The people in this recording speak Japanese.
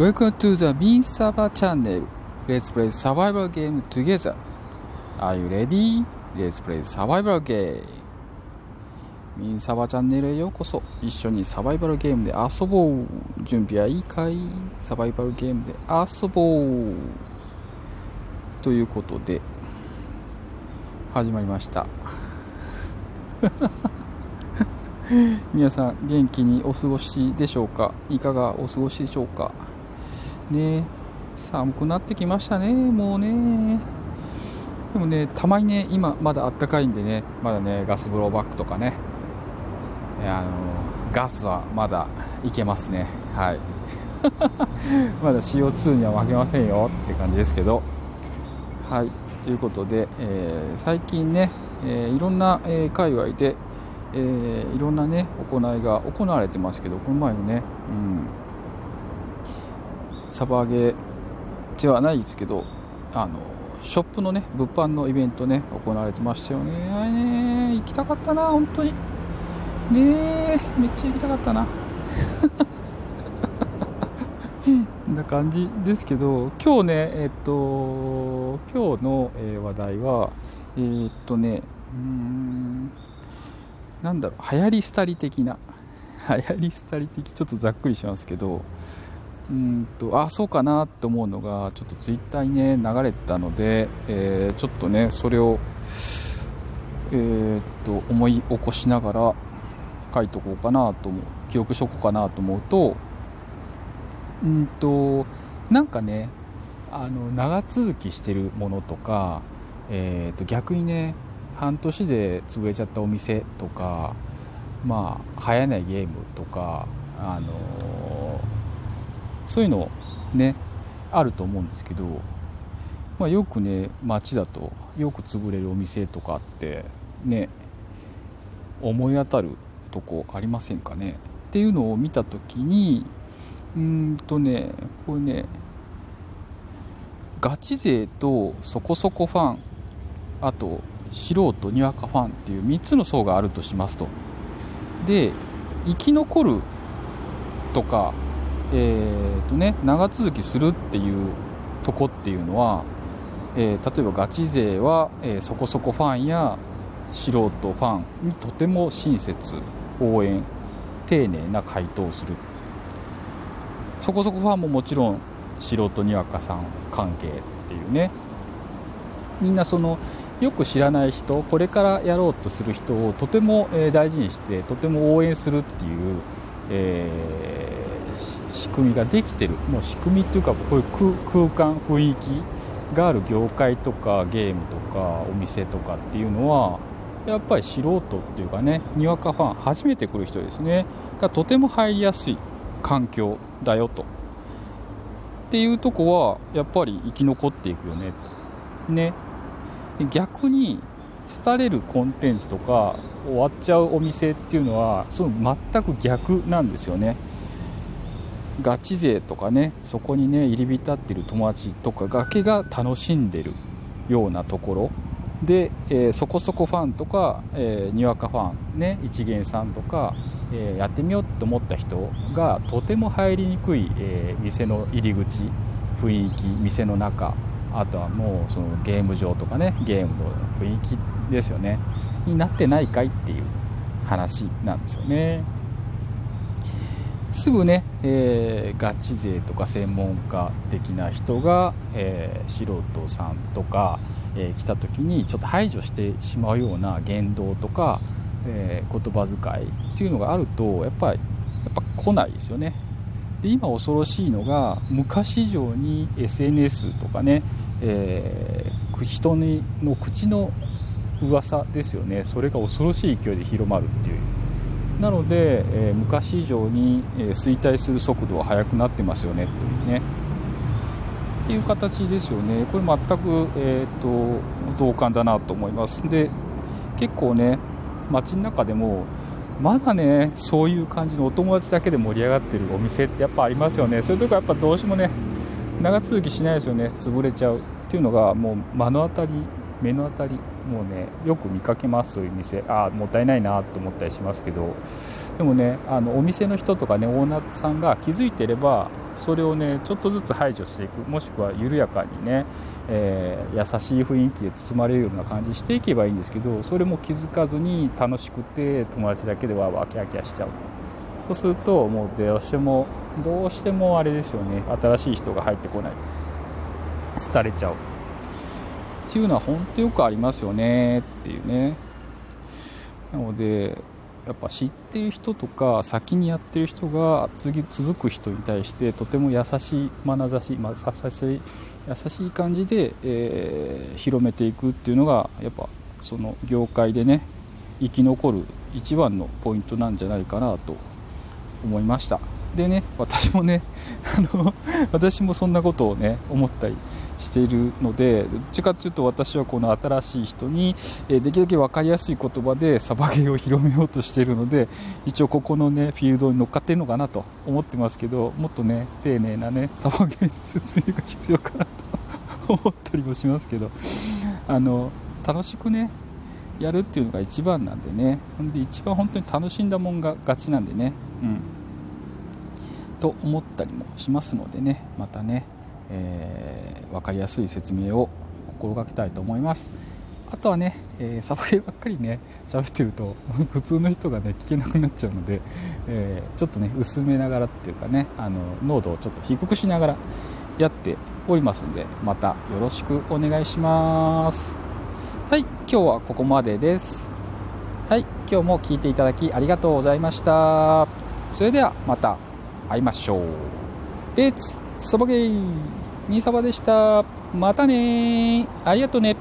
Welcome to the Mean Saba channel. Let's play survival game together. Are you ready? Let's play survival game. ミンサバチャンネルへようこそ一緒にサバイバルゲームで遊ぼう準備はいいかい？サバイバルゲームで遊ぼうということで始まりました 皆さん元気にお過ごしでしょうか？いかがお過ごしでしょうか？ね。寒くなってきましたねもうね。でもねたまにね今まだあったかいんでねまだねガスブローバックとかね。あのガスはまだいけますね。はい。まだ CO2 には負けませんよって感じですけど。はい。ということで、えー、最近ね、えー、いろんな、えー、界隈で、え、いろんなね行いが行われてますけどこの前のね、うん、サバゲーではないですけどあのショップのね物販のイベントね行われてましたよね。ね行きたかったな本当に。ねえめっちゃ行きたかったな。な感じですけど今日ねえっと今日の、え話題はえー、っとねうんなんだろう流行り廃り的な流行り廃り的ちょっとざっくりしますけどうんとあそうかなと思うのがちょっとツイッターにね流れてたので、えー、ちょっとねそれをえー、っと思い起こしながら書いとこうかなと思う。記録しとこうかなと思うとうんとなんかねあの長続きしてるものとか、えー、と逆にね半年で潰れちゃったお店とかまあ流行らないゲームとかあのそういうのねあると思うんですけど、まあ、よくね街だとよく潰れるお店とかってね思い当たるとこありませんかね？っていうのを見た時にうんとねこれねガチ勢とそこそこファンあと素人にわかファンっていう3つの層があるとしますと。で生き残るとかえーとね、長続きするっていうとこっていうのは、えー、例えばガチ勢は、えー、そこそこファンや素人ファンにとても親切応援丁寧な回答をする。そこそこファンももちろん素人にわかさん関係っていうね。みんなそのよく知らない人これからやろうとする人をとても大事にしてとても応援するっていう、えー、仕組みができてる。もう仕組みっていうかこういう空間雰囲気がある業界とかゲームとかお店とかっていうのはやっぱり素人っていうかねにわかファン初めて来る人ですね。がとても入りやすい環境だよと。っていうとこはやっぱり生き残っていくよね。とね逆に廃れるコンテンツとか終わっちゃうお店っていうのはその全く逆なんですよね。ガチ勢とかねそこにね入り浸ってる友達とかだけが楽しんでるようなところ。で、えー、そこそこファンとか、えー、にわかファンね一元さんとか、えー、やってみようと思った人がとても入りにくい、え、店の入り口雰囲気店の中あとはもうそのゲーム場とかねゲームの雰囲気ですよね。になってないかいっていう話なんですよね。すぐね、えー、ガチ勢とか専門家的な人が、えー、素人さんとかえー、来た時にちょっと排除してしまうような言動とか、えー、言葉遣いっていうのがあるとやっぱりやっぱ来ないですよね。で今恐ろしいのが昔以上に SNS とかね、えー、人の口の噂ですよねそれが恐ろしい勢いで広まるっていうなので、えー、昔以上に、え衰退する速度は速くなってますよねというね。っていう形ですよね。これ全く、えーと、同感だなと思います。で結構ね街の中でもまだねそういう感じのお友達だけで盛り上がってるお店ってやっぱありますよね。そういうとこやっぱどうしてもね長続きしないですよね。潰れちゃう。っていうのがもう目の当たり目の当たり。もうねよく見かけますそういう店。ああもったいないなと思ったりしますけど。でもねあのお店の人とかねオーナーさんが気づいてればそれをねちょっとずつ排除していく。もしくは緩やかにね、えー、優しい雰囲気で包まれるような感じしていけばいいんですけどそれも気づかずに楽しくて友達だけではワキャキャしちゃうそうするともうどうしてもどうしてもあれですよね。新しい人が入ってこない。廃れちゃう。っていうのは本当よくありますよねっていうね。なのでやっぱ知ってる人とか先にやってる人が次続く人に対してとても優しい眼差し、まあ、優しい優しい感じで、えー、広めていくっていうのがやっぱその業界でね生き残る一番のポイントなんじゃないかなと思いました。でね私もねあの私もそんなことをね思ったりしているのでどっちかというと私はこの新しい人に、えできるだけ分かりやすい言葉でサバゲーを広めようとしているので一応ここのねフィールドに乗っかってるのかなと思ってますけどもっとね丁寧なねサバゲーの説明が必要かなと思ったりもしますけどあの楽しくねやるっていうのが一番なんでね。ほんで一番本当に楽しんだもんが勝ちなんでね。うん。と思ったりもしますのでねまたね。えー、分かりやすい説明を心がけたいと思います。あとはね、えー、サバゲーばっかりね喋ってると 普通の人がね聞けなくなっちゃうので、えー、ちょっとね薄めながらっていうかねあの濃度をちょっと低くしながらやっておりますんでまたよろしくお願いします。はい今日はここまでです。はい今日も聞いていただきありがとうございました。それではまた会いましょう。レッツサバゲーミサバでした。またねありがとうね。